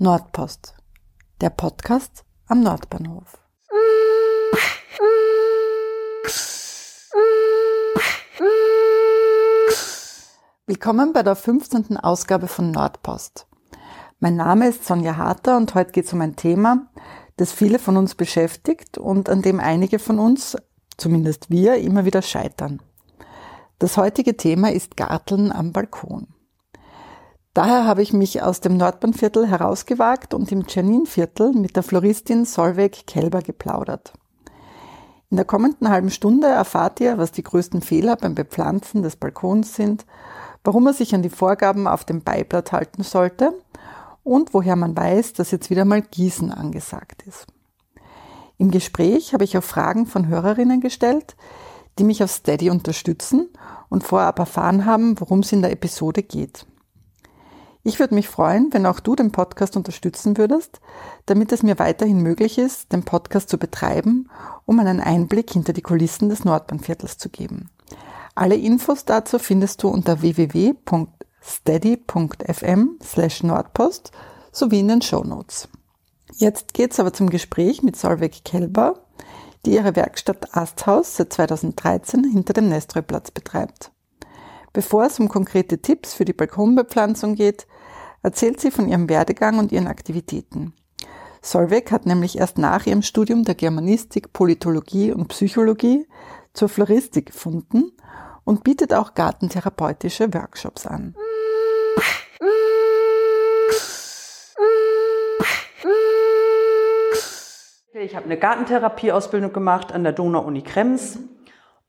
Nordpost, der Podcast am Nordbahnhof. Willkommen bei der 15. Ausgabe von Nordpost. Mein Name ist Sonja Harter und heute geht es um ein Thema, das viele von uns beschäftigt und an dem einige von uns, zumindest wir, immer wieder scheitern. Das heutige Thema ist Garteln am Balkon. Daher habe ich mich aus dem Nordbahnviertel herausgewagt und im Czerninviertel mit der Floristin Solveig Kelber geplaudert. In der kommenden halben Stunde erfahrt ihr, was die größten Fehler beim Bepflanzen des Balkons sind, warum man sich an die Vorgaben auf dem Beiblatt halten sollte und woher man weiß, dass jetzt wieder mal Gießen angesagt ist. Im Gespräch habe ich auch Fragen von Hörerinnen gestellt, die mich auf Steady unterstützen und vorab erfahren haben, worum es in der Episode geht. Ich würde mich freuen, wenn auch du den Podcast unterstützen würdest, damit es mir weiterhin möglich ist, den Podcast zu betreiben, um einen Einblick hinter die Kulissen des Nordbahnviertels zu geben. Alle Infos dazu findest du unter www.steady.fm slash Nordpost sowie in den Show Notes. Jetzt geht's aber zum Gespräch mit Solveig Kelber, die ihre Werkstatt Asthaus seit 2013 hinter dem Nestroy-Platz betreibt. Bevor es um konkrete Tipps für die Balkonbepflanzung geht, erzählt sie von ihrem Werdegang und ihren Aktivitäten. Solveig hat nämlich erst nach ihrem Studium der Germanistik, Politologie und Psychologie zur Floristik gefunden und bietet auch gartentherapeutische Workshops an. Ich habe eine Gartentherapieausbildung gemacht an der Donau-Uni Krems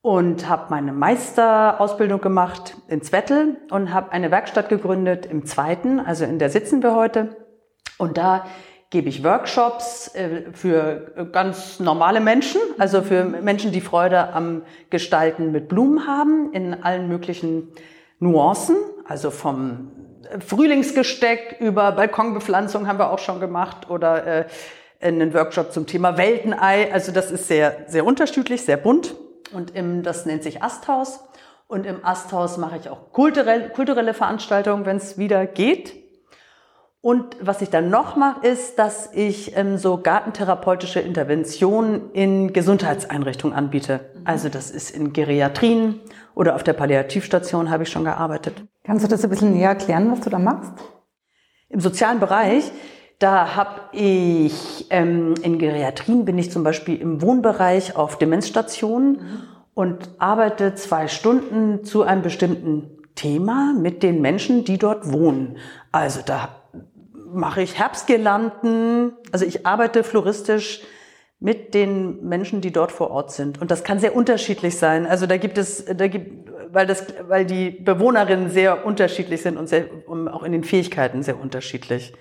und habe meine Meisterausbildung gemacht in Zwettel und habe eine Werkstatt gegründet im zweiten, also in der sitzen wir heute. Und da gebe ich Workshops äh, für ganz normale Menschen, also für Menschen, die Freude am Gestalten mit Blumen haben, in allen möglichen Nuancen, also vom Frühlingsgesteck über Balkonbepflanzung haben wir auch schon gemacht oder äh, einen Workshop zum Thema Weltenei. Also das ist sehr, sehr unterschiedlich, sehr bunt. Und im, das nennt sich Asthaus. Und im Asthaus mache ich auch kulturell, kulturelle Veranstaltungen, wenn es wieder geht. Und was ich dann noch mache, ist, dass ich ähm, so gartentherapeutische Interventionen in Gesundheitseinrichtungen anbiete. Also das ist in Geriatrien oder auf der Palliativstation habe ich schon gearbeitet. Kannst du das ein bisschen näher erklären, was du da machst? Im sozialen Bereich, da habe ich ähm, in Geriatrien bin ich zum Beispiel im Wohnbereich auf Demenzstationen und arbeite zwei Stunden zu einem bestimmten Thema mit den Menschen, die dort wohnen. Also da mache ich Herbstgirlanden. Also ich arbeite floristisch mit den Menschen, die dort vor Ort sind. Und das kann sehr unterschiedlich sein. Also da gibt es, da gibt, weil das, weil die Bewohnerinnen sehr unterschiedlich sind und sehr, auch in den Fähigkeiten sehr unterschiedlich.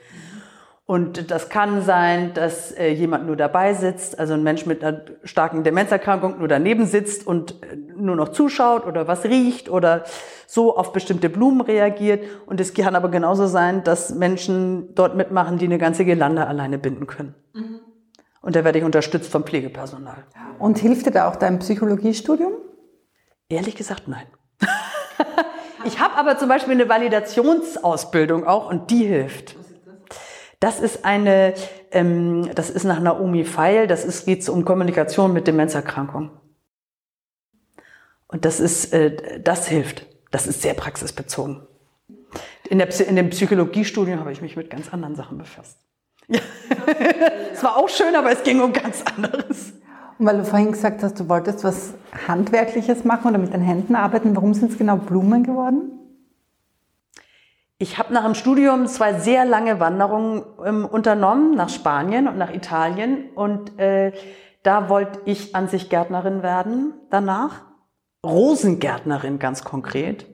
Und das kann sein, dass äh, jemand nur dabei sitzt, also ein Mensch mit einer starken Demenzerkrankung nur daneben sitzt und äh, nur noch zuschaut oder was riecht oder so auf bestimmte Blumen reagiert. Und es kann aber genauso sein, dass Menschen dort mitmachen, die eine ganze Girlande alleine binden können. Mhm. Und da werde ich unterstützt vom Pflegepersonal. Und hilft dir da auch dein Psychologiestudium? Ehrlich gesagt, nein. ich habe aber zum Beispiel eine Validationsausbildung auch und die hilft. Das ist eine, ähm, das ist nach Naomi Feil, das ist, geht um Kommunikation mit Demenzerkrankung. Und das ist, äh, das hilft. Das ist sehr praxisbezogen. In, der, in dem Psychologiestudium habe ich mich mit ganz anderen Sachen befasst. Ja. es war auch schön, aber es ging um ganz anderes. Und weil du vorhin gesagt hast, du wolltest was Handwerkliches machen oder mit den Händen arbeiten, warum sind es genau Blumen geworden? Ich habe nach dem Studium zwei sehr lange Wanderungen ähm, unternommen, nach Spanien und nach Italien. Und äh, da wollte ich an sich Gärtnerin werden danach. Rosengärtnerin ganz konkret.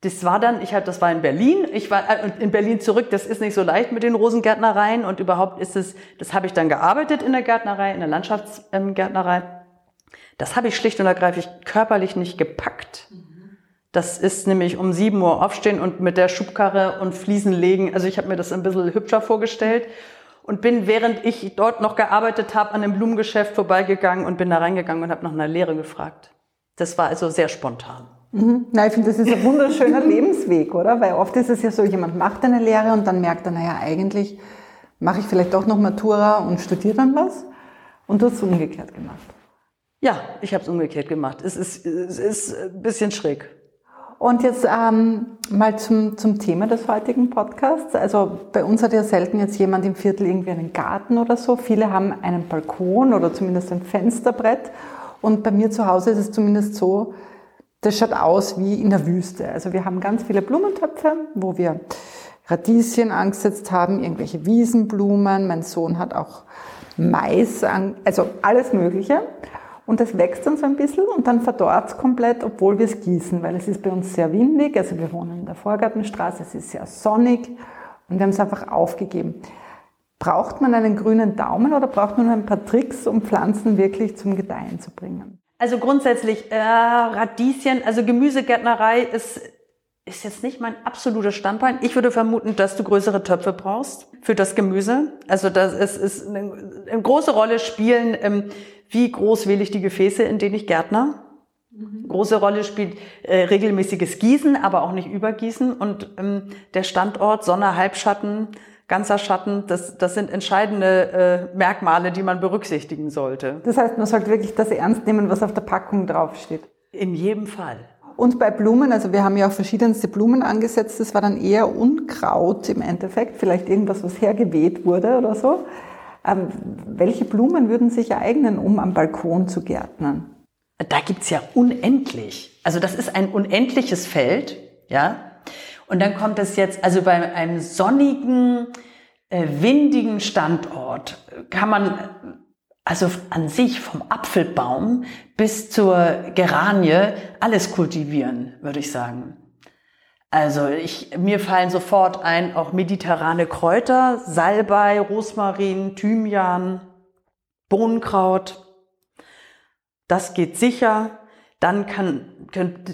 Das war dann, ich hatte, das war in Berlin. Ich war äh, in Berlin zurück. Das ist nicht so leicht mit den Rosengärtnereien und überhaupt ist es, das habe ich dann gearbeitet in der Gärtnerei, in der Landschaftsgärtnerei. Das habe ich schlicht und ergreifend körperlich nicht gepackt. Das ist nämlich um 7 Uhr aufstehen und mit der Schubkarre und Fliesen legen. Also ich habe mir das ein bisschen hübscher vorgestellt und bin, während ich dort noch gearbeitet habe, an einem Blumengeschäft vorbeigegangen und bin da reingegangen und habe nach einer Lehre gefragt. Das war also sehr spontan. Mhm. Na, ich finde, das ist ein wunderschöner Lebensweg, oder? Weil oft ist es ja so, jemand macht eine Lehre und dann merkt er, naja, eigentlich mache ich vielleicht doch noch Matura und studiere dann was. Und du hast es umgekehrt gemacht. Ja, ich habe es umgekehrt gemacht. Es ist, es ist ein bisschen schräg. Und jetzt ähm, mal zum, zum Thema des heutigen Podcasts. Also bei uns hat ja selten jetzt jemand im Viertel irgendwie einen Garten oder so. Viele haben einen Balkon oder zumindest ein Fensterbrett. Und bei mir zu Hause ist es zumindest so, das schaut aus wie in der Wüste. Also wir haben ganz viele Blumentöpfe, wo wir Radieschen angesetzt haben, irgendwelche Wiesenblumen. Mein Sohn hat auch Mais, also alles Mögliche. Und das wächst dann so ein bisschen und dann verdorrt es komplett, obwohl wir es gießen, weil es ist bei uns sehr windig. Also wir wohnen in der Vorgartenstraße, es ist sehr sonnig und wir haben es einfach aufgegeben. Braucht man einen grünen Daumen oder braucht man nur ein paar Tricks, um Pflanzen wirklich zum Gedeihen zu bringen? Also grundsätzlich äh, Radieschen, also Gemüsegärtnerei ist, ist jetzt nicht mein absoluter Standbein. Ich würde vermuten, dass du größere Töpfe brauchst für das Gemüse. Also das ist, ist eine, eine große Rolle spielen, ähm, wie groß wähle ich die Gefäße, in denen ich Gärtner. Mhm. Große Rolle spielt äh, regelmäßiges Gießen, aber auch nicht übergießen und ähm, der Standort, Sonne, Halbschatten, ganzer Schatten, das, das sind entscheidende äh, Merkmale, die man berücksichtigen sollte. Das heißt, man sollte wirklich das ernst nehmen, was auf der Packung draufsteht. In jedem Fall. Und bei Blumen, also wir haben ja auch verschiedenste Blumen angesetzt, das war dann eher Unkraut im Endeffekt, vielleicht irgendwas, was hergeweht wurde oder so. Ähm, welche Blumen würden sich eignen, um am Balkon zu gärtnern? Da gibt's ja unendlich. Also das ist ein unendliches Feld, ja. Und dann kommt es jetzt, also bei einem sonnigen, äh, windigen Standort kann man also an sich vom Apfelbaum bis zur Geranie alles kultivieren, würde ich sagen. Also ich, mir fallen sofort ein auch mediterrane Kräuter, Salbei, Rosmarin, Thymian, Bohnenkraut. Das geht sicher. Dann kann, kann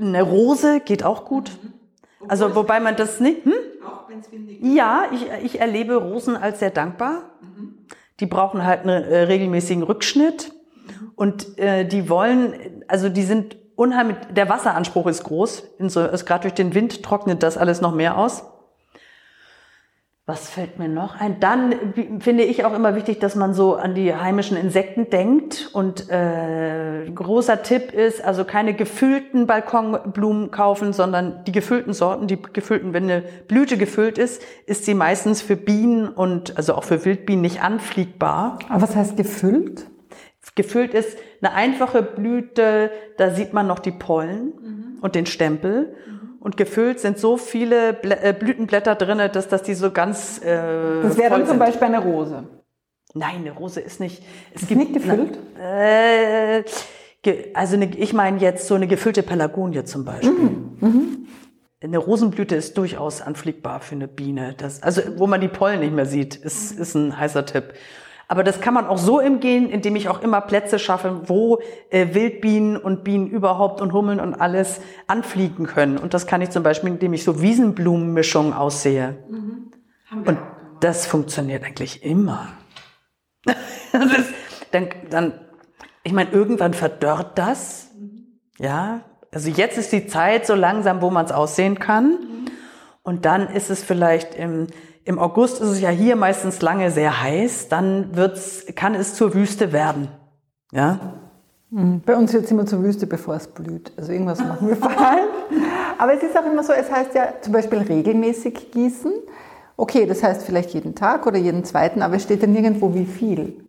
eine Rose geht auch gut. Mhm. Also wobei man das nicht. Hm? Auch wenn es windig ist. Ja, ich, ich erlebe Rosen als sehr dankbar. Mhm. Die brauchen halt einen äh, regelmäßigen Rückschnitt. Und äh, die wollen, also die sind unheimlich, der Wasseranspruch ist groß. So, Gerade durch den Wind trocknet das alles noch mehr aus. Was fällt mir noch ein? Dann finde ich auch immer wichtig, dass man so an die heimischen Insekten denkt. Und äh, großer Tipp ist, also keine gefüllten Balkonblumen kaufen, sondern die gefüllten Sorten, die gefüllten, wenn eine Blüte gefüllt ist, ist sie meistens für Bienen und also auch für Wildbienen nicht anfliegbar. Aber was heißt gefüllt? Gefüllt ist eine einfache Blüte, da sieht man noch die Pollen mhm. und den Stempel. Mhm und gefüllt sind so viele äh, Blütenblätter drinne, dass, dass die so ganz. Äh, das wäre dann zum Beispiel eine Rose. Nein, eine Rose ist nicht. Es ist gibt, nicht gefüllt? Na, äh, also eine, ich meine jetzt so eine gefüllte Pelagonie zum Beispiel. Mhm. Mhm. Eine Rosenblüte ist durchaus anfliegbar für eine Biene. Das, also wo man die Pollen nicht mehr sieht, ist, ist ein heißer Tipp. Aber das kann man auch so im Gehen, indem ich auch immer Plätze schaffe, wo äh, Wildbienen und Bienen überhaupt und Hummeln und alles anfliegen können. Und das kann ich zum Beispiel, indem ich so Wiesenblumenmischungen aussehe. Mhm. Und das funktioniert eigentlich immer. das, dann, dann, ich meine, irgendwann verdörrt das. Mhm. Ja, also jetzt ist die Zeit so langsam, wo man es aussehen kann. Mhm. Und dann ist es vielleicht im im August ist es ja hier meistens lange sehr heiß, dann wird's, kann es zur Wüste werden. Ja? Mhm. Bei uns wird es immer zur Wüste, bevor es blüht. Also irgendwas machen wir falsch. Aber es ist auch immer so, es heißt ja zum Beispiel regelmäßig gießen. Okay, das heißt vielleicht jeden Tag oder jeden zweiten, aber es steht ja nirgendwo wie viel.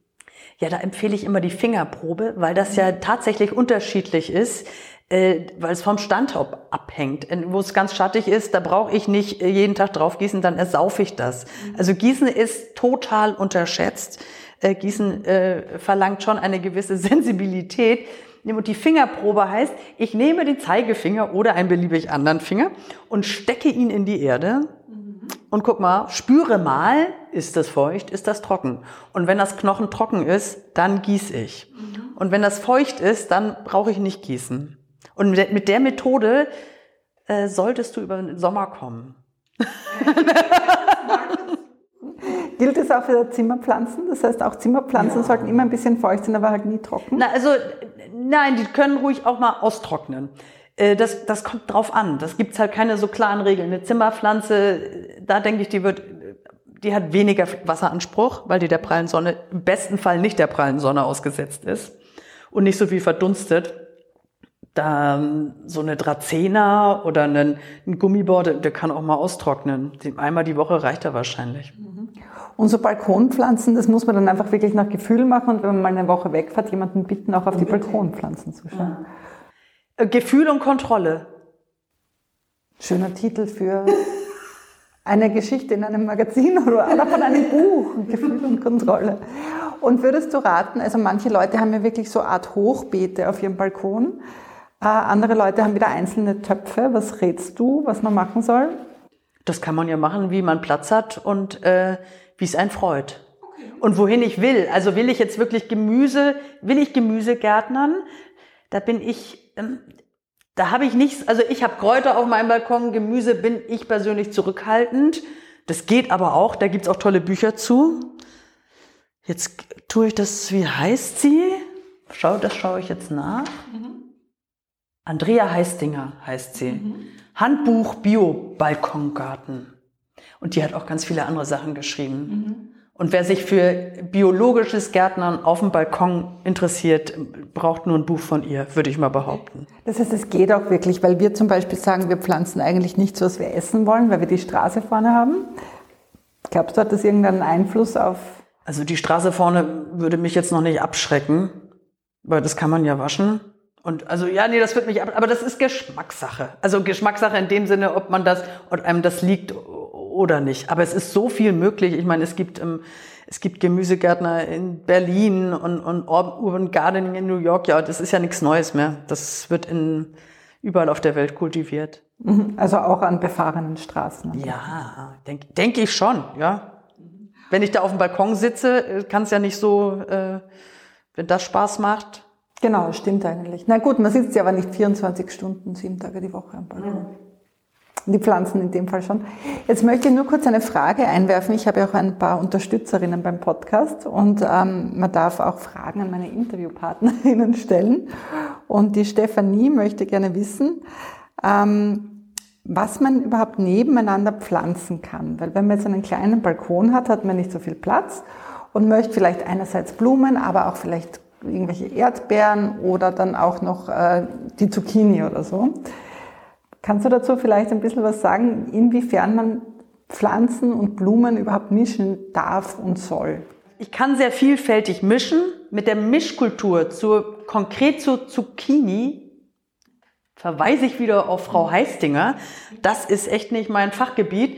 Ja, da empfehle ich immer die Fingerprobe, weil das ja tatsächlich unterschiedlich ist äh, weil es vom Standort abhängt. Wo es ganz schattig ist, da brauche ich nicht äh, jeden Tag drauf gießen, dann ersaufe ich das. Mhm. Also Gießen ist total unterschätzt. Äh, Gießen äh, verlangt schon eine gewisse Sensibilität. Und die Fingerprobe heißt, ich nehme den Zeigefinger oder einen beliebig anderen Finger und stecke ihn in die Erde mhm. und guck mal, spüre mal, ist das feucht, ist das trocken. Und wenn das Knochen trocken ist, dann gieße ich. Mhm. Und wenn das feucht ist, dann brauche ich nicht gießen. Und mit der Methode äh, solltest du über den Sommer kommen. Gilt es auch für Zimmerpflanzen? Das heißt, auch Zimmerpflanzen ja. sollten immer ein bisschen feucht sein, aber halt nie trocken? Na, also, nein, die können ruhig auch mal austrocknen. Äh, das, das kommt drauf an. Das gibt's halt keine so klaren Regeln. Eine Zimmerpflanze, da denke ich, die wird, die hat weniger Wasseranspruch, weil die der prallen Sonne, im besten Fall nicht der prallen Sonne ausgesetzt ist und nicht so viel verdunstet. Da ähm, so eine Dracena oder ein, ein Gummibord, der kann auch mal austrocknen. Einmal die Woche reicht er wahrscheinlich. Und so Balkonpflanzen, das muss man dann einfach wirklich nach Gefühl machen und wenn man mal eine Woche wegfährt, jemanden bitten, auch auf die Balkonpflanzen zu schauen. Ja. Äh, Gefühl und Kontrolle. Schöner Titel für eine Geschichte in einem Magazin oder von einem Buch. Gefühl und Kontrolle. Und würdest du raten, also manche Leute haben ja wirklich so eine Art Hochbeete auf ihrem Balkon. Äh, andere Leute haben wieder einzelne Töpfe. Was rätst du, was man machen soll? Das kann man ja machen, wie man Platz hat und äh, wie es einen freut. Und wohin ich will. Also will ich jetzt wirklich Gemüse, will ich Gemüse gärtnern? Da bin ich ähm, da habe ich nichts, also ich habe Kräuter auf meinem Balkon, Gemüse bin ich persönlich zurückhaltend. Das geht aber auch, da gibt's auch tolle Bücher zu. Jetzt tue ich das, wie heißt sie? Schau, das schaue ich jetzt nach. Mhm. Andrea Heistinger heißt sie. Mhm. Handbuch Bio Balkongarten. Und die hat auch ganz viele andere Sachen geschrieben. Mhm. Und wer sich für biologisches Gärtnern auf dem Balkon interessiert, braucht nur ein Buch von ihr, würde ich mal behaupten. Das heißt, es geht auch wirklich, weil wir zum Beispiel sagen, wir pflanzen eigentlich nichts, was wir essen wollen, weil wir die Straße vorne haben. Glaubst du, hat das irgendeinen Einfluss auf? Also die Straße vorne würde mich jetzt noch nicht abschrecken, weil das kann man ja waschen. Und also ja, nee, das wird mich ab, aber das ist Geschmackssache. Also Geschmackssache in dem Sinne, ob man das, ob einem das liegt oder nicht. Aber es ist so viel möglich. Ich meine, es gibt, ähm, es gibt Gemüsegärtner in Berlin und, und Urban Gardening in New York. Ja, das ist ja nichts Neues mehr. Das wird in, überall auf der Welt kultiviert. Mhm. Also auch an befahrenen Straßen. Ja, denke denk ich schon, ja. Wenn ich da auf dem Balkon sitze, äh, kann es ja nicht so, äh, wenn das Spaß macht. Genau, stimmt eigentlich. Na gut, man sitzt ja aber nicht 24 Stunden, sieben Tage die Woche am Balkon. Mhm. Die Pflanzen in dem Fall schon. Jetzt möchte ich nur kurz eine Frage einwerfen. Ich habe ja auch ein paar Unterstützerinnen beim Podcast und ähm, man darf auch Fragen an meine Interviewpartnerinnen stellen. Und die Stefanie möchte gerne wissen, ähm, was man überhaupt nebeneinander pflanzen kann. Weil wenn man jetzt einen kleinen Balkon hat, hat man nicht so viel Platz und möchte vielleicht einerseits Blumen, aber auch vielleicht irgendwelche Erdbeeren oder dann auch noch äh, die Zucchini oder so. Kannst du dazu vielleicht ein bisschen was sagen, inwiefern man Pflanzen und Blumen überhaupt mischen darf und soll? Ich kann sehr vielfältig mischen. Mit der Mischkultur zur, konkret zur Zucchini verweise ich wieder auf Frau Heistinger. Das ist echt nicht mein Fachgebiet.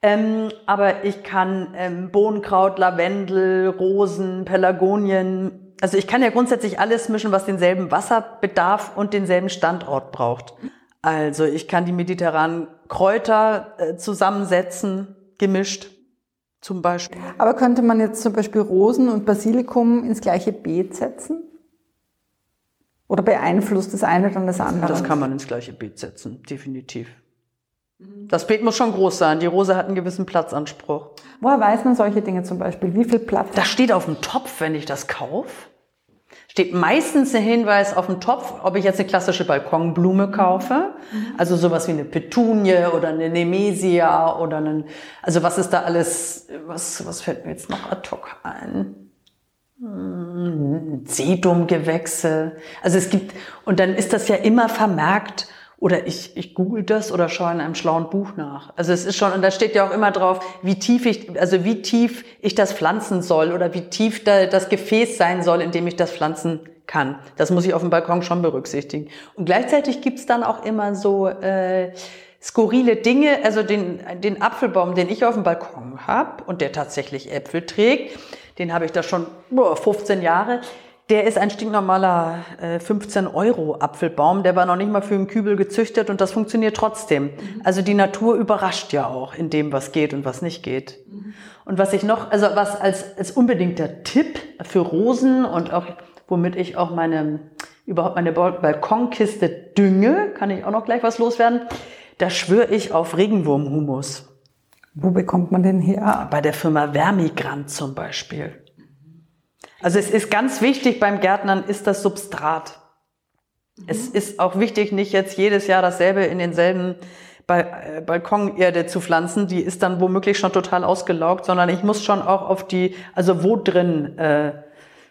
Ähm, aber ich kann ähm, Bohnenkraut, Lavendel, Rosen, Pelargonien. Also ich kann ja grundsätzlich alles mischen, was denselben Wasserbedarf und denselben Standort braucht. Also ich kann die mediterranen Kräuter äh, zusammensetzen, gemischt zum Beispiel. Aber könnte man jetzt zum Beispiel Rosen und Basilikum ins gleiche Beet setzen? Oder beeinflusst das eine dann das andere? Das kann man ins gleiche Beet setzen, definitiv. Das Beet muss schon groß sein. Die Rose hat einen gewissen Platzanspruch. Woher weiß man solche Dinge zum Beispiel? Wie viel Platz? Das steht auf dem Topf, wenn ich das kaufe steht meistens der Hinweis auf dem Topf, ob ich jetzt eine klassische Balkonblume kaufe, mhm. also sowas wie eine Petunie oder eine Nemesia oder einen, also was ist da alles, was, was fällt mir jetzt noch ad hoc ein? Hm, Sedumgewächse. Also es gibt, und dann ist das ja immer vermerkt, oder ich, ich google das oder schaue in einem schlauen Buch nach. Also es ist schon, und da steht ja auch immer drauf, wie tief ich, also wie tief ich das pflanzen soll oder wie tief da das Gefäß sein soll, in dem ich das pflanzen kann. Das muss ich auf dem Balkon schon berücksichtigen. Und gleichzeitig gibt's dann auch immer so äh, skurrile Dinge, also den, den Apfelbaum, den ich auf dem Balkon habe und der tatsächlich Äpfel trägt, den habe ich da schon boah, 15 Jahre der ist ein stinknormaler äh, 15 Euro Apfelbaum, der war noch nicht mal für einen Kübel gezüchtet und das funktioniert trotzdem. Mhm. Also die Natur überrascht ja auch in dem, was geht und was nicht geht. Mhm. Und was ich noch, also was als, als unbedingter Tipp für Rosen und auch womit ich auch meine überhaupt meine Balkonkiste dünge, kann ich auch noch gleich was loswerden. Da schwöre ich auf Regenwurmhumus. Wo bekommt man den her? Bei der Firma Vermigrant zum Beispiel. Also es ist ganz wichtig beim Gärtnern ist das Substrat. Mhm. Es ist auch wichtig, nicht jetzt jedes Jahr dasselbe in denselben äh, Balkonerde zu pflanzen, die ist dann womöglich schon total ausgelaugt, sondern ich muss schon auch auf die, also wo drin äh,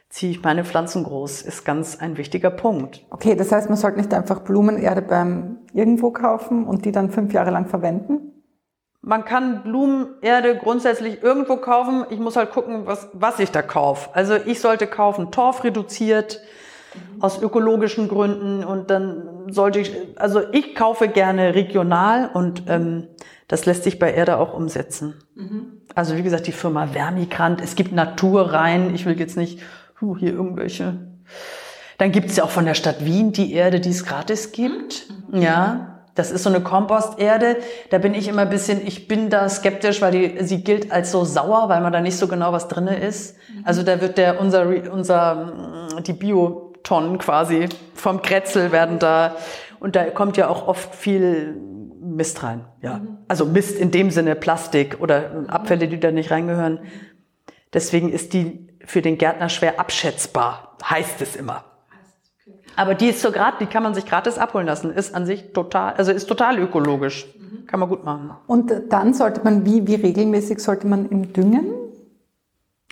ziehe ich meine Pflanzen groß, ist ganz ein wichtiger Punkt. Okay, das heißt, man sollte nicht einfach Blumenerde beim irgendwo kaufen und die dann fünf Jahre lang verwenden? Man kann Blumenerde grundsätzlich irgendwo kaufen. Ich muss halt gucken, was, was ich da kaufe. Also ich sollte kaufen Torf reduziert, aus ökologischen Gründen und dann sollte ich, also ich kaufe gerne regional und ähm, das lässt sich bei Erde auch umsetzen. Mhm. Also wie gesagt, die Firma Vermigrant, es gibt Natur rein, ich will jetzt nicht huh, hier irgendwelche. Dann gibt es ja auch von der Stadt Wien die Erde, die es gratis gibt. Mhm. Ja, das ist so eine Komposterde. Da bin ich immer ein bisschen, ich bin da skeptisch, weil die, sie gilt als so sauer, weil man da nicht so genau was drinne ist. Mhm. Also da wird der, unser, unser, die Bio, Tonnen quasi vom Kretzel werden da, und da kommt ja auch oft viel Mist rein. Ja. Mhm. Also Mist in dem Sinne Plastik oder Abfälle, die da nicht reingehören. Deswegen ist die für den Gärtner schwer abschätzbar, heißt es immer. Aber die ist so grad, die kann man sich gratis abholen lassen, ist an sich total, also ist total ökologisch. Kann man gut machen. Und dann sollte man, wie, wie regelmäßig sollte man im Düngen?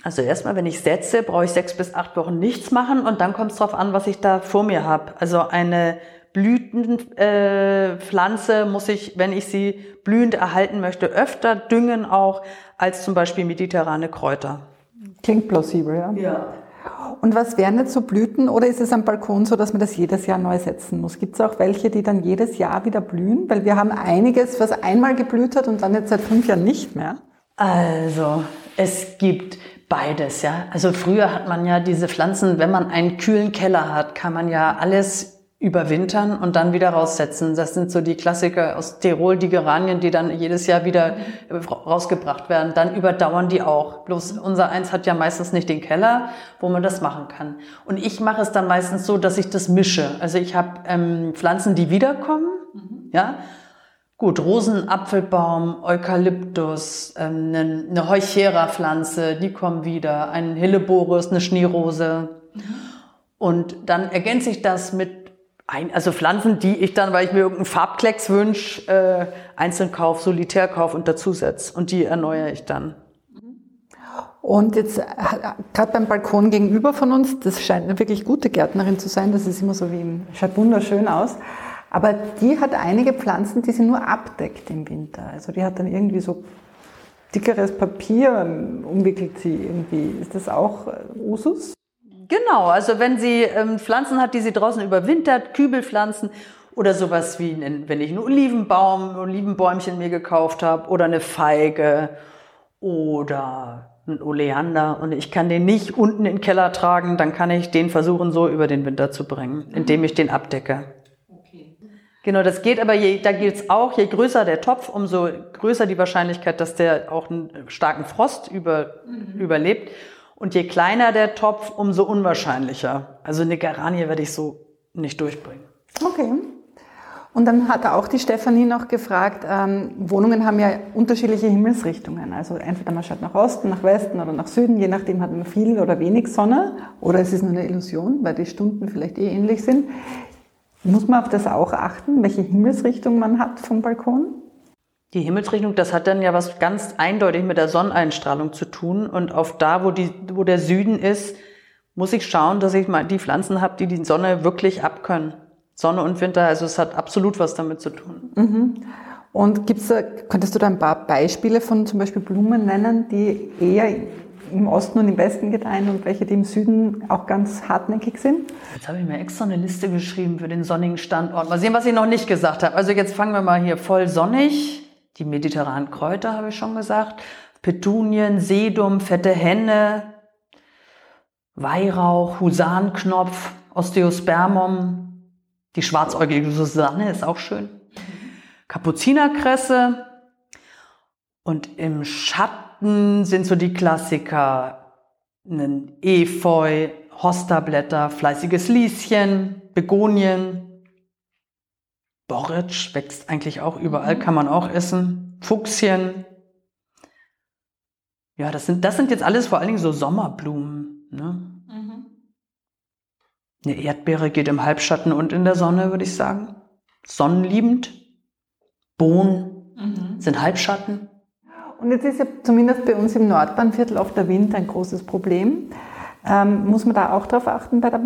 Also erstmal, wenn ich setze, brauche ich sechs bis acht Wochen nichts machen und dann kommt es darauf an, was ich da vor mir habe. Also eine Blütenpflanze äh, muss ich, wenn ich sie blühend erhalten möchte, öfter düngen auch als zum Beispiel mediterrane Kräuter. Klingt plausibel, ja. Ja. Und was wären jetzt so Blüten oder ist es am Balkon so, dass man das jedes Jahr neu setzen muss? Gibt es auch welche, die dann jedes Jahr wieder blühen? Weil wir haben einiges, was einmal geblüht hat und dann jetzt seit fünf Jahren nicht mehr. Also, es gibt Beides, ja. Also früher hat man ja diese Pflanzen, wenn man einen kühlen Keller hat, kann man ja alles überwintern und dann wieder raussetzen. Das sind so die Klassiker aus Tirol, die Geranien, die dann jedes Jahr wieder rausgebracht werden. Dann überdauern die auch. Bloß unser eins hat ja meistens nicht den Keller, wo man das machen kann. Und ich mache es dann meistens so, dass ich das mische. Also ich habe ähm, Pflanzen, die wiederkommen, mhm. ja, Gut, Rosenapfelbaum, Eukalyptus, ähm, eine, eine Heuchera-Pflanze, die kommen wieder, ein Hilleborus, eine Schneerose. Mhm. Und dann ergänze ich das mit ein, also Pflanzen, die ich dann, weil ich mir irgendeinen Farbklecks wünsche, äh, einzeln kaufe, solitär kaufe und dazusetze. Und die erneuere ich dann. Und jetzt, gerade beim Balkon gegenüber von uns, das scheint eine wirklich gute Gärtnerin zu sein, das ist immer so wie, im, schaut wunderschön aus. Aber die hat einige Pflanzen, die sie nur abdeckt im Winter. Also die hat dann irgendwie so dickeres Papier umwickelt sie irgendwie. Ist das auch äh, Usus? Genau, also wenn sie ähm, Pflanzen hat, die sie draußen überwintert, Kübelpflanzen oder sowas wie, wenn ich einen Olivenbaum, Olivenbäumchen mir gekauft habe oder eine Feige oder ein Oleander und ich kann den nicht unten in den Keller tragen, dann kann ich den versuchen, so über den Winter zu bringen, indem ich den abdecke. Genau, das geht aber, je, da gilt es auch, je größer der Topf, umso größer die Wahrscheinlichkeit, dass der auch einen starken Frost über, mhm. überlebt. Und je kleiner der Topf, umso unwahrscheinlicher. Also eine Garanie werde ich so nicht durchbringen. Okay. Und dann hat auch die Stefanie noch gefragt, ähm, Wohnungen haben ja unterschiedliche Himmelsrichtungen. Also entweder man schaut nach Osten, nach Westen oder nach Süden, je nachdem hat man viel oder wenig Sonne. Oder es ist nur eine Illusion, weil die Stunden vielleicht eh ähnlich sind. Muss man auf das auch achten, welche Himmelsrichtung man hat vom Balkon? Die Himmelsrichtung, das hat dann ja was ganz eindeutig mit der Sonneneinstrahlung zu tun. Und auf da, wo, die, wo der Süden ist, muss ich schauen, dass ich mal die Pflanzen habe, die die Sonne wirklich abkönnen. Sonne und Winter, also es hat absolut was damit zu tun. Mhm. Und gibt's da, könntest du da ein paar Beispiele von zum Beispiel Blumen nennen, die eher im Osten und im Westen gedeihen und welche, die im Süden auch ganz hartnäckig sind? Jetzt habe ich mir extra eine Liste geschrieben für den sonnigen Standort. Mal sehen, was ich noch nicht gesagt habe. Also jetzt fangen wir mal hier voll sonnig. Die mediterranen Kräuter habe ich schon gesagt. Petunien, Sedum, fette Henne, Weihrauch, Husanknopf, Osteospermum, die schwarzäugige Susanne ist auch schön. Kapuzinerkresse und im Schatten sind so die Klassiker. Ein Efeu, Hosterblätter, fleißiges Lieschen, Begonien. Borretsch wächst eigentlich auch überall, kann man auch essen. Fuchschen. Ja, das sind, das sind jetzt alles vor allen Dingen so Sommerblumen. Ne? Mhm. Eine Erdbeere geht im Halbschatten und in der Sonne, würde ich sagen. Sonnenliebend. Bohnen mhm. sind Halbschatten. Und jetzt ist ja zumindest bei uns im Nordbahnviertel oft der Wind ein großes Problem. Ähm, muss man da auch darauf achten bei der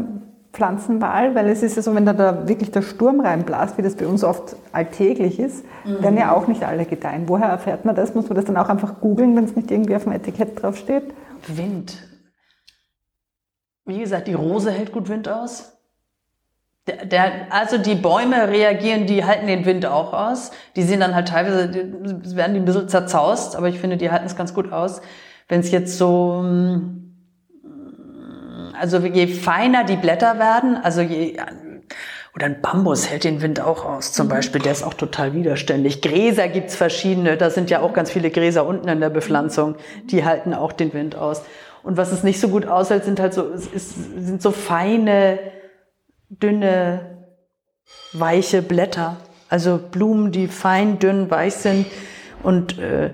Pflanzenwahl? Weil es ist ja so, wenn da, da wirklich der Sturm reinblasst, wie das bei uns oft alltäglich ist, mhm. werden ja auch nicht alle gedeihen. Woher erfährt man das? Muss man das dann auch einfach googeln, wenn es nicht irgendwie auf dem Etikett draufsteht? Wind. Wie gesagt, die Rose hält gut Wind aus. Der, der, also die Bäume reagieren, die halten den Wind auch aus. Die sehen dann halt teilweise, die, werden die ein bisschen zerzaust, aber ich finde, die halten es ganz gut aus. Wenn es jetzt so, mm, also je feiner die Blätter werden, also je, oder ein Bambus hält den Wind auch aus, zum mhm. Beispiel, der ist auch total widerständig. Gräser gibt's verschiedene, da sind ja auch ganz viele Gräser unten in der Bepflanzung, die halten auch den Wind aus. Und was es nicht so gut aushält, sind halt so, ist, sind so feine, dünne, weiche Blätter. Also Blumen, die fein, dünn, weich sind. Und äh,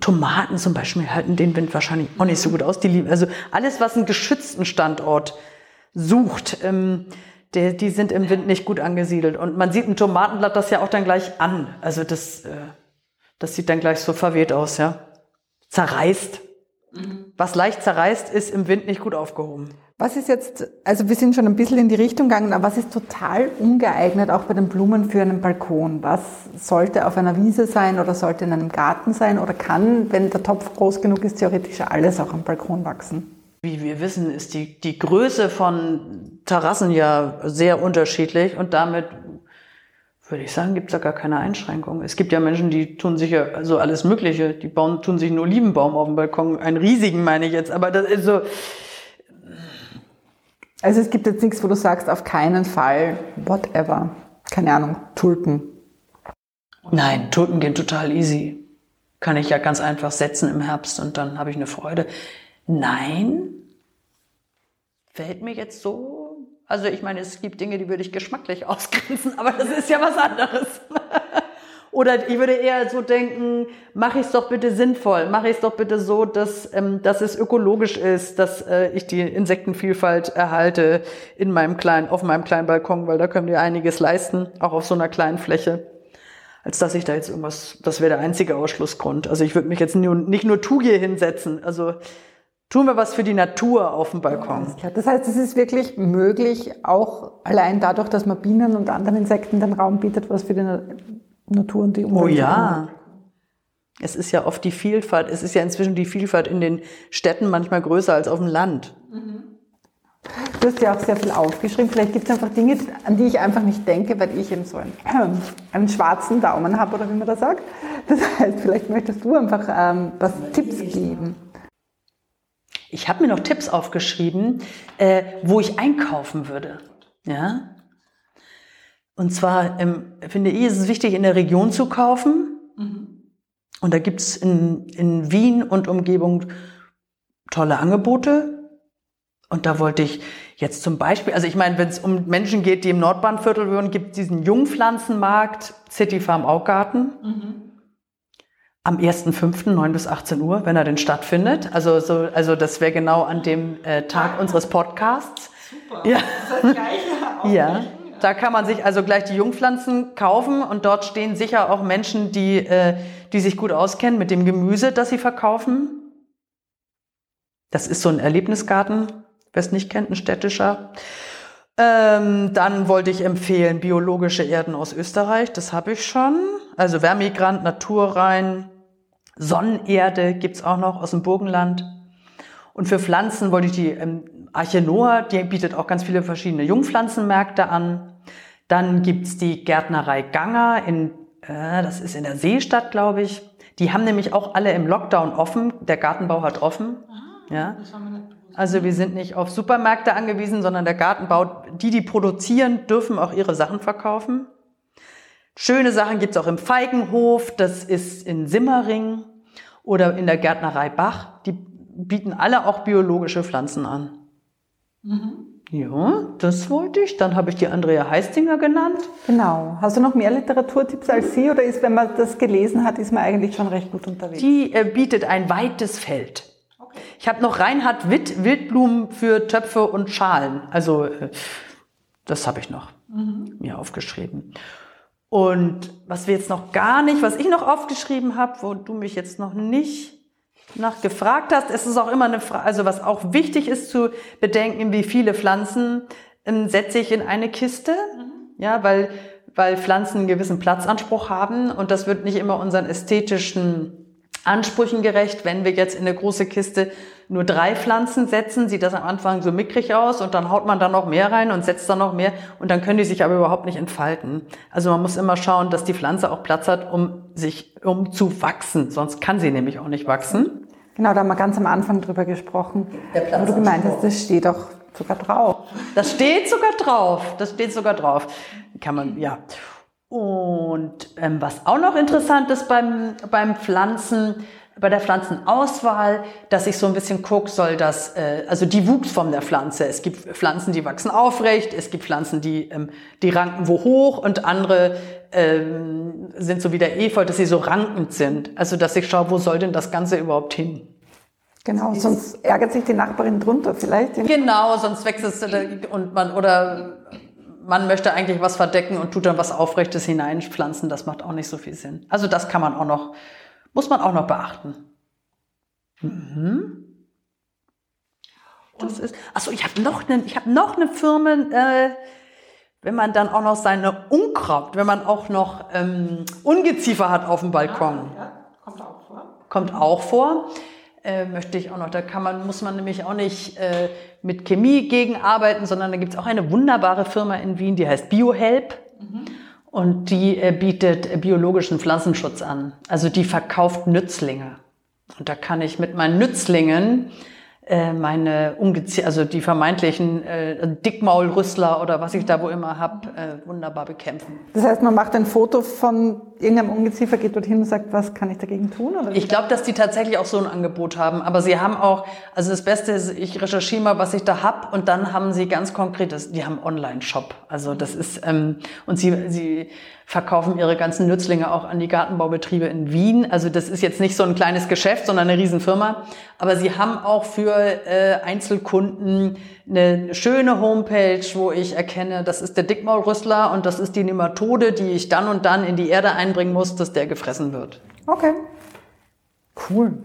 Tomaten zum Beispiel halten den Wind wahrscheinlich auch nicht so gut aus. Die lieben, also alles, was einen geschützten Standort sucht, ähm, der, die sind im Wind nicht gut angesiedelt. Und man sieht ein Tomatenblatt das ja auch dann gleich an. Also das, äh, das sieht dann gleich so verweht aus, ja. Zerreißt. Was leicht zerreißt, ist im Wind nicht gut aufgehoben. Was ist jetzt, also wir sind schon ein bisschen in die Richtung gegangen, aber was ist total ungeeignet, auch bei den Blumen für einen Balkon? Was sollte auf einer Wiese sein oder sollte in einem Garten sein oder kann, wenn der Topf groß genug ist, theoretisch alles auch am Balkon wachsen? Wie wir wissen, ist die, die Größe von Terrassen ja sehr unterschiedlich und damit würde ich sagen, gibt es da gar keine Einschränkung. Es gibt ja Menschen, die tun sich ja also alles Mögliche. Die bauen, tun sich einen Olivenbaum auf dem Balkon, einen riesigen meine ich jetzt. Aber das ist so, also es gibt jetzt nichts, wo du sagst, auf keinen Fall, whatever. Keine Ahnung, Tulpen. Nein, Tulpen gehen total easy. Kann ich ja ganz einfach setzen im Herbst und dann habe ich eine Freude. Nein, fällt mir jetzt so. Also ich meine, es gibt Dinge, die würde ich geschmacklich ausgrenzen, aber das ist ja was anderes. Oder ich würde eher so denken, mache ich es doch bitte sinnvoll, mache ich es doch bitte so, dass, ähm, dass es ökologisch ist, dass äh, ich die Insektenvielfalt erhalte in meinem kleinen, auf meinem kleinen Balkon, weil da können wir einiges leisten, auch auf so einer kleinen Fläche als dass ich da jetzt irgendwas, das wäre der einzige Ausschlussgrund. Also ich würde mich jetzt nur, nicht nur Tugie hinsetzen, also tun wir was für die Natur auf dem Balkon. Das heißt, es ist wirklich möglich, auch allein dadurch, dass man Bienen und anderen Insekten den Raum bietet, was für die Natur und die Umwelt. Oh ja. Es ist ja oft die Vielfalt, es ist ja inzwischen die Vielfalt in den Städten manchmal größer als auf dem Land. Mhm. Du hast ja auch sehr viel aufgeschrieben. Vielleicht gibt es einfach Dinge, an die ich einfach nicht denke, weil ich eben so einen, einen schwarzen Daumen habe oder wie man das sagt. Das heißt, vielleicht möchtest du einfach ähm, was Tipps geben. Ich habe mir noch Tipps aufgeschrieben, äh, wo ich einkaufen würde. Ja, und zwar ähm, finde ich, ist es wichtig, in der Region zu kaufen. Mhm. Und da gibt's in, in Wien und Umgebung tolle Angebote. Und da wollte ich jetzt zum Beispiel, also ich meine, wenn es um Menschen geht, die im Nordbahnviertel wohnen, gibt es diesen Jungpflanzenmarkt City Farm Augarten. Mhm. Am 1.5., 9 bis 18 Uhr, wenn er denn stattfindet. Also, so, also das wäre genau an dem äh, Tag unseres Podcasts. Super. Ja. Das das ja. Da kann man sich also gleich die Jungpflanzen kaufen und dort stehen sicher auch Menschen, die, äh, die sich gut auskennen mit dem Gemüse, das sie verkaufen. Das ist so ein Erlebnisgarten, wer es nicht kennt, ein städtischer. Ähm, dann wollte ich empfehlen biologische Erden aus Österreich, das habe ich schon. Also Vermigrant, Naturrein, Sonnenerde gibt's auch noch aus dem Burgenland. Und für Pflanzen wollte ich die ähm, Arche Noah, die bietet auch ganz viele verschiedene Jungpflanzenmärkte an. Dann gibt's die Gärtnerei Ganger in, äh, das ist in der Seestadt, glaube ich. Die haben nämlich auch alle im Lockdown offen. Der Gartenbau hat offen. Ah, ja. Also wir sind nicht auf Supermärkte angewiesen, sondern der Gartenbau, die, die produzieren, dürfen auch ihre Sachen verkaufen. Schöne Sachen gibt's auch im Feigenhof, das ist in Simmering oder in der Gärtnerei Bach. Die bieten alle auch biologische Pflanzen an. Mhm. Ja, das wollte ich. Dann habe ich die Andrea Heistinger genannt. Genau. Hast du noch mehr Literaturtipps als sie oder ist, wenn man das gelesen hat, ist man eigentlich schon recht gut unterwegs? Die äh, bietet ein weites Feld. Okay. Ich habe noch Reinhard Witt, Wildblumen für Töpfe und Schalen. Also äh, Das habe ich noch mhm. mir aufgeschrieben. Und was wir jetzt noch gar nicht, was ich noch aufgeschrieben habe, wo du mich jetzt noch nicht nachgefragt hast, es ist auch immer eine Frage, also was auch wichtig ist zu bedenken, wie viele Pflanzen ähm, setze ich in eine Kiste. Mhm. Ja, weil, weil Pflanzen einen gewissen Platzanspruch haben und das wird nicht immer unseren ästhetischen Ansprüchen gerecht. Wenn wir jetzt in eine große Kiste nur drei Pflanzen setzen, sieht das am Anfang so mickrig aus und dann haut man da noch mehr rein und setzt da noch mehr und dann können die sich aber überhaupt nicht entfalten. Also man muss immer schauen, dass die Pflanze auch Platz hat, um sich, um zu wachsen. Sonst kann sie nämlich auch nicht wachsen. Genau, da haben wir ganz am Anfang drüber gesprochen, wo du gemeint hast, das steht doch sogar drauf. Das steht sogar drauf. Das steht sogar drauf. Kann man, ja. Und ähm, was auch noch interessant ist beim, beim Pflanzen, bei der Pflanzenauswahl, dass ich so ein bisschen gucke, soll das, äh, also die Wuchsform der Pflanze. Es gibt Pflanzen, die wachsen aufrecht, es gibt Pflanzen, die, ähm, die ranken wo hoch und andere ähm, sind so wie der Efeu, dass sie so rankend sind. Also dass ich schaue, wo soll denn das Ganze überhaupt hin? Genau, sonst ärgert sich die Nachbarin drunter vielleicht. Genau, sonst wächst es und man oder man möchte eigentlich was verdecken und tut dann was Aufrechtes hineinpflanzen. Das macht auch nicht so viel Sinn. Also das kann man auch noch, muss man auch noch beachten. Mhm. Das ist, achso, ich habe noch eine, ich habe noch eine Firma, äh, wenn man dann auch noch seine Unkraut, wenn man auch noch ähm, Ungeziefer hat auf dem Balkon. Ja, ja, kommt auch vor. Kommt auch vor äh, möchte ich auch noch. Da kann man, muss man nämlich auch nicht äh, mit Chemie gegenarbeiten, sondern da gibt es auch eine wunderbare Firma in Wien, die heißt BioHelp. Mhm. Und die äh, bietet biologischen Pflanzenschutz an. Also die verkauft Nützlinge. Und da kann ich mit meinen Nützlingen meine Ungeziefer, also die vermeintlichen äh, Dickmaulrüssler oder was ich da wo immer hab, äh, wunderbar bekämpfen. Das heißt, man macht ein Foto von irgendeinem Ungeziefer, geht dorthin und sagt, was kann ich dagegen tun? Oder ich glaube, dass die tatsächlich auch so ein Angebot haben. Aber sie haben auch, also das Beste ist, ich recherchiere mal, was ich da hab und dann haben sie ganz konkretes, die haben Online-Shop. Also das ist, ähm, und sie, sie verkaufen ihre ganzen Nützlinge auch an die Gartenbaubetriebe in Wien. Also das ist jetzt nicht so ein kleines Geschäft, sondern eine Riesenfirma. Aber sie haben auch für äh, Einzelkunden eine schöne Homepage, wo ich erkenne, das ist der Dickmaulrüssler und das ist die Nematode, die ich dann und dann in die Erde einbringen muss, dass der gefressen wird. Okay. Cool.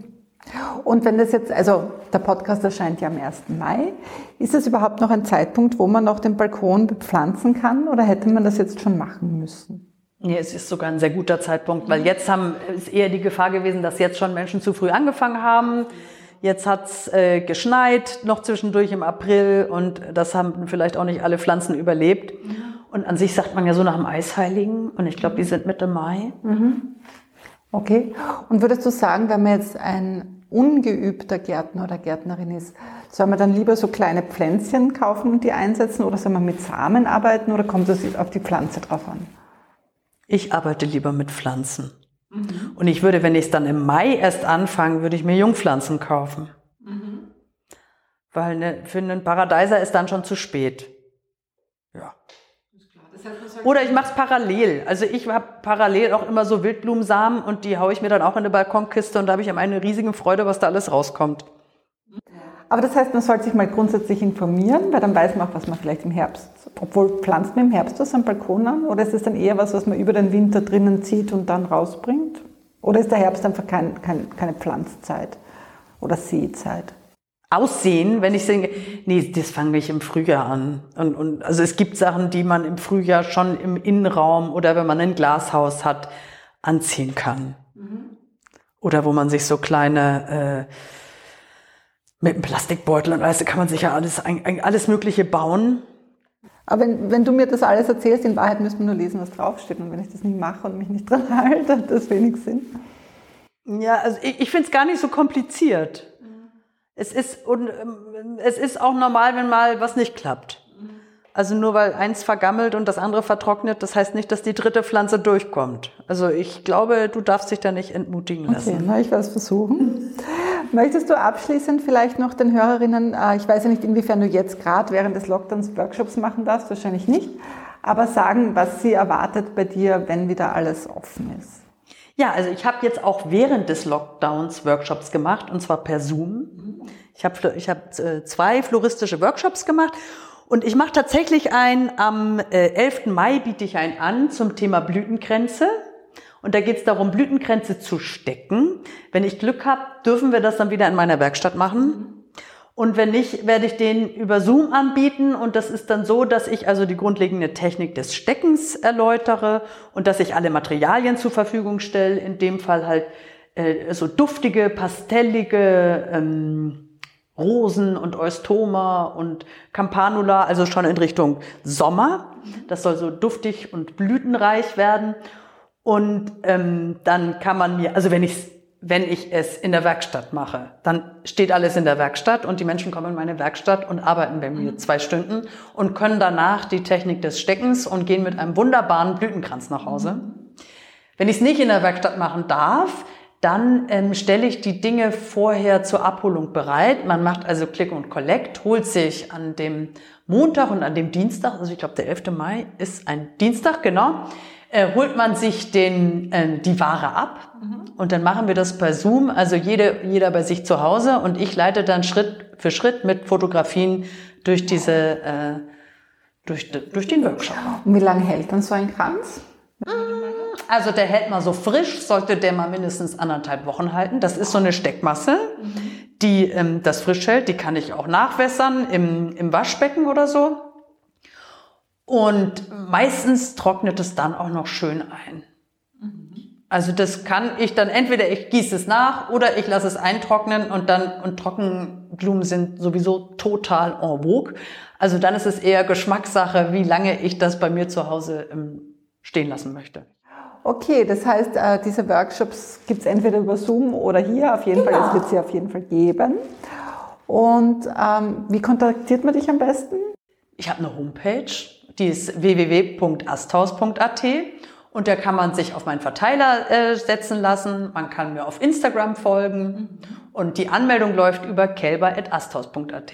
Und wenn das jetzt, also der Podcast erscheint ja am 1. Mai, ist das überhaupt noch ein Zeitpunkt, wo man noch den Balkon bepflanzen kann oder hätte man das jetzt schon machen müssen? Nee, es ist sogar ein sehr guter Zeitpunkt, weil jetzt haben, ist eher die Gefahr gewesen, dass jetzt schon Menschen zu früh angefangen haben. Jetzt hat's äh, geschneit, noch zwischendurch im April und das haben vielleicht auch nicht alle Pflanzen überlebt. Und an sich sagt man ja so nach dem Eisheiligen und ich glaube, die sind Mitte Mai. Mhm. Okay. Und würdest du sagen, wenn man jetzt ein ungeübter Gärtner oder Gärtnerin ist, soll man dann lieber so kleine Pflänzchen kaufen und die einsetzen oder soll man mit Samen arbeiten oder kommt es auf die Pflanze drauf an? Ich arbeite lieber mit Pflanzen. Mhm. Und ich würde, wenn ich es dann im Mai erst anfange, würde ich mir Jungpflanzen kaufen. Mhm. Weil ne, für einen Paradeiser ist dann schon zu spät. Ja. Oder ich mache es parallel. Also ich habe parallel auch immer so Wildblumensamen und die haue ich mir dann auch in eine Balkonkiste und da habe ich eine riesige Freude, was da alles rauskommt. Aber das heißt, man sollte sich mal grundsätzlich informieren, weil dann weiß man auch, was man vielleicht im Herbst, obwohl pflanzt man im Herbst was am Balkon an? Oder ist es dann eher was, was man über den Winter drinnen zieht und dann rausbringt? Oder ist der Herbst einfach kein, kein, keine Pflanzzeit oder Seezeit? Aussehen, wenn ich singe, nee, das fange ich im Frühjahr an. Und, und, also es gibt Sachen, die man im Frühjahr schon im Innenraum oder wenn man ein Glashaus hat, anziehen kann. Mhm. Oder wo man sich so kleine äh, mit einem Plastikbeutel und alles, da kann man sich ja alles, alles Mögliche bauen. Aber wenn, wenn du mir das alles erzählst, in Wahrheit müssen wir nur lesen, was draufsteht. Und wenn ich das nicht mache und mich nicht dran halte, hat das wenig Sinn. Ja, also ich, ich finde es gar nicht so kompliziert. Mhm. Es ist, und, ähm, es ist auch normal, wenn mal was nicht klappt. Also nur weil eins vergammelt und das andere vertrocknet, das heißt nicht, dass die dritte Pflanze durchkommt. Also ich glaube, du darfst dich da nicht entmutigen lassen. Okay, na, ich werde es versuchen. Möchtest du abschließend vielleicht noch den Hörerinnen, äh, ich weiß ja nicht, inwiefern du jetzt gerade während des Lockdowns Workshops machen darfst, wahrscheinlich nicht, aber sagen, was sie erwartet bei dir, wenn wieder alles offen ist? Ja, also ich habe jetzt auch während des Lockdowns Workshops gemacht und zwar per Zoom. Ich habe ich hab äh, zwei floristische Workshops gemacht Und ich mache tatsächlich ein, am äh, 11. Mai biete ich einen an zum Thema Blütenkränze. Und da geht es darum, Blütenkränze zu stecken. Wenn ich Glück habe, dürfen wir das dann wieder in meiner Werkstatt machen. Und wenn nicht, werde ich den über Zoom anbieten. Und das ist dann so, dass ich also die grundlegende Technik des Steckens erläutere und dass ich alle Materialien zur Verfügung stelle. In dem Fall halt äh, so duftige, pastellige ähm, Rosen und Eustoma und Campanula, also schon in Richtung Sommer. Das soll so duftig und blütenreich werden. Und ähm, dann kann man mir, also wenn ich wenn ich es in der Werkstatt mache, dann steht alles in der Werkstatt und die Menschen kommen in meine Werkstatt und arbeiten bei mir zwei Stunden und können danach die Technik des Steckens und gehen mit einem wunderbaren Blütenkranz nach Hause. Wenn ich es nicht in der Werkstatt machen darf, dann ähm, stelle ich die Dinge vorher zur Abholung bereit. Man macht also Click und Collect, holt sich an dem Montag und an dem Dienstag, also ich glaube der 11. Mai ist ein Dienstag, genau, äh, holt man sich den, äh, die Ware ab mhm. und dann machen wir das per Zoom, also jede, jeder bei sich zu Hause und ich leite dann Schritt für Schritt mit Fotografien durch diese, äh, durch, durch den Workshop. Und wie lange hält dann so ein Kranz? Also der hält mal so frisch, sollte der mal mindestens anderthalb Wochen halten. Das ist so eine Steckmasse, die ähm, das frisch hält. Die kann ich auch nachwässern im, im Waschbecken oder so. Und meistens trocknet es dann auch noch schön ein. Also das kann ich dann entweder ich gieße es nach oder ich lasse es eintrocknen und dann und Trockenblumen sind sowieso total en vogue. Also dann ist es eher Geschmackssache, wie lange ich das bei mir zu Hause ähm, stehen lassen möchte. Okay, das heißt, äh, diese Workshops gibt es entweder über Zoom oder hier. Auf jeden genau. Fall, es wird sie auf jeden Fall geben. Und ähm, wie kontaktiert man dich am besten? Ich habe eine Homepage die ist www.asthaus.at und da kann man sich auf meinen Verteiler äh, setzen lassen. Man kann mir auf Instagram folgen und die Anmeldung läuft über kelber.asthaus.at.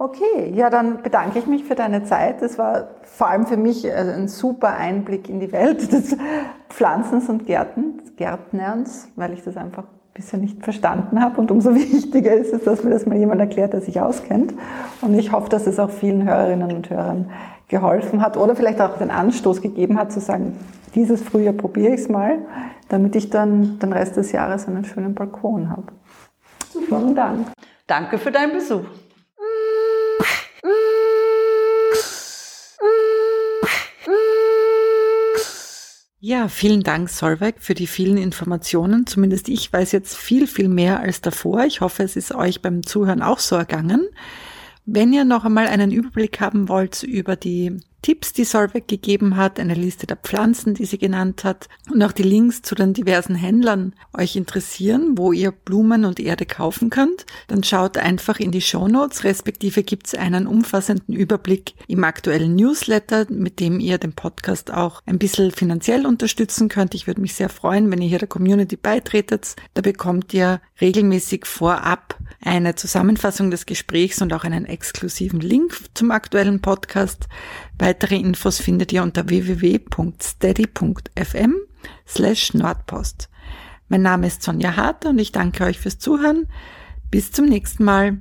Okay, ja, dann bedanke ich mich für deine Zeit. Das war vor allem für mich äh, ein super Einblick in die Welt des Pflanzens und Gärten, Gärtnerns, weil ich das einfach bisher nicht verstanden habe. Und umso wichtiger ist es, dass mir das mal jemand erklärt, der sich auskennt. Und ich hoffe, dass es auch vielen Hörerinnen und Hörern geholfen hat oder vielleicht auch den Anstoß gegeben hat zu sagen, dieses Frühjahr probiere ich es mal, damit ich dann den Rest des Jahres einen schönen Balkon habe. Vielen Dank. Danke für deinen Besuch. Ja, vielen Dank, Solveig, für die vielen Informationen. Zumindest ich weiß jetzt viel, viel mehr als davor. Ich hoffe, es ist euch beim Zuhören auch so ergangen. Wenn ihr noch einmal einen Überblick haben wollt über die Tipps, die Solveig gegeben hat, eine Liste der Pflanzen, die sie genannt hat und auch die Links zu den diversen Händlern euch interessieren, wo ihr Blumen und Erde kaufen könnt, dann schaut einfach in die Show Notes, respektive gibt es einen umfassenden Überblick im aktuellen Newsletter, mit dem ihr den Podcast auch ein bisschen finanziell unterstützen könnt. Ich würde mich sehr freuen, wenn ihr hier der Community beitretet. Da bekommt ihr regelmäßig vorab eine Zusammenfassung des Gesprächs und auch einen exklusiven Link zum aktuellen Podcast. Weitere Infos findet ihr unter www.steady.fm slash Nordpost. Mein Name ist Sonja Harte und ich danke euch fürs Zuhören. Bis zum nächsten Mal.